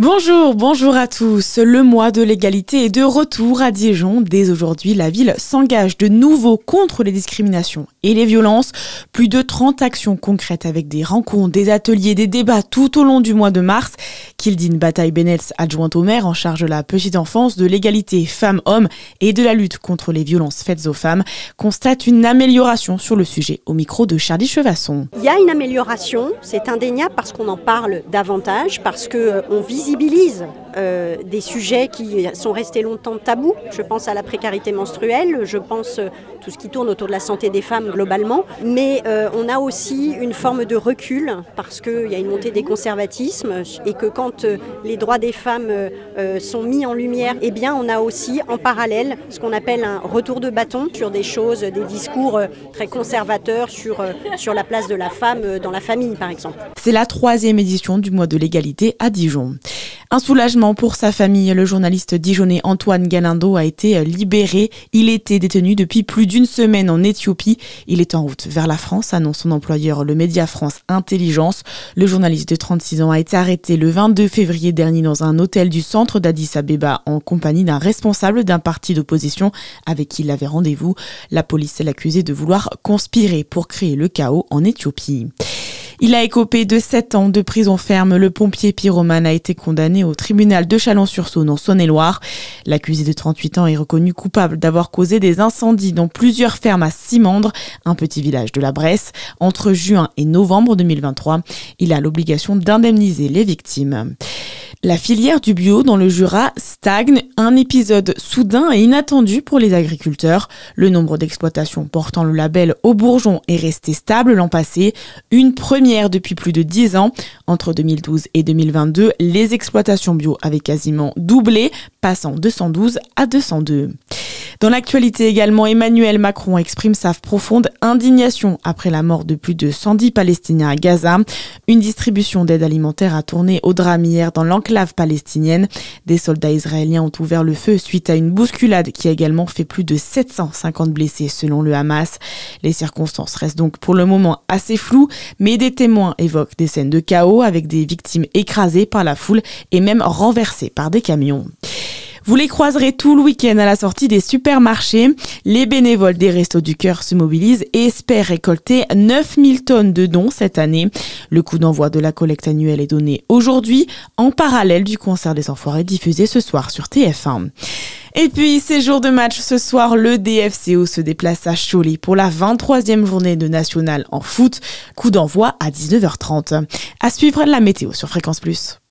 Bonjour, bonjour à tous. Le mois de l'égalité est de retour à Dijon. Dès aujourd'hui, la ville s'engage de nouveau contre les discriminations et les violences. Plus de 30 actions concrètes avec des rencontres, des ateliers, des débats tout au long du mois de mars. Kildine Bataille-Benels, adjointe au maire en charge de la petite enfance, de l'égalité femmes-hommes et de la lutte contre les violences faites aux femmes, constate une amélioration sur le sujet au micro de Charlie Chevasson. Il y a une amélioration, c'est indéniable parce qu'on en parle davantage, parce qu'on euh, vise visibilise euh, des sujets qui sont restés longtemps tabous. Je pense à la précarité menstruelle, je pense euh, tout ce qui tourne autour de la santé des femmes globalement. Mais euh, on a aussi une forme de recul parce qu'il y a une montée des conservatismes et que quand les droits des femmes sont mis en lumière, eh bien on a aussi en parallèle ce qu'on appelle un retour de bâton sur des choses, des discours très conservateurs sur, sur la place de la femme dans la famille par exemple. C'est la troisième édition du mois de l'égalité à Dijon. Un soulagement pour sa famille. Le journaliste dijonnais Antoine Galindo a été libéré. Il était détenu depuis plus d'une semaine en Éthiopie. Il est en route vers la France, annonce son employeur, le Média France Intelligence. Le journaliste de 36 ans a été arrêté le 22 février dernier dans un hôtel du centre d'Addis Abeba en compagnie d'un responsable d'un parti d'opposition avec qui il avait rendez-vous. La police l'accusé de vouloir conspirer pour créer le chaos en Éthiopie. Il a écopé de 7 ans de prison ferme. Le pompier pyromane a été condamné au tribunal de Chalon-sur-Saône en Saône-et-Loire. L'accusé de 38 ans est reconnu coupable d'avoir causé des incendies dans plusieurs fermes à Simandre, un petit village de la Bresse, entre juin et novembre 2023. Il a l'obligation d'indemniser les victimes. La filière du bio dans le Jura stagne, un épisode soudain et inattendu pour les agriculteurs. Le nombre d'exploitations portant le label au bourgeon est resté stable l'an passé, une première depuis plus de 10 ans. Entre 2012 et 2022, les exploitations bio avaient quasiment doublé, passant de 112 à 202. Dans l'actualité également, Emmanuel Macron exprime sa profonde indignation après la mort de plus de 110 Palestiniens à Gaza. Une distribution d'aide alimentaire a tourné au drame hier dans l'enclave palestinienne. Des soldats israéliens ont ouvert le feu suite à une bousculade qui a également fait plus de 750 blessés selon le Hamas. Les circonstances restent donc pour le moment assez floues, mais des témoins évoquent des scènes de chaos avec des victimes écrasées par la foule et même renversées par des camions. Vous les croiserez tout le week-end à la sortie des supermarchés. Les bénévoles des Restos du Cœur se mobilisent et espèrent récolter 9000 tonnes de dons cette année. Le coup d'envoi de la collecte annuelle est donné aujourd'hui, en parallèle du concert des Enfoirés diffusé ce soir sur TF1. Et puis, ces jours de match ce soir, le DFCO se déplace à Cholet pour la 23e journée de national en foot. Coup d'envoi à 19h30. À suivre la météo sur Fréquence Plus.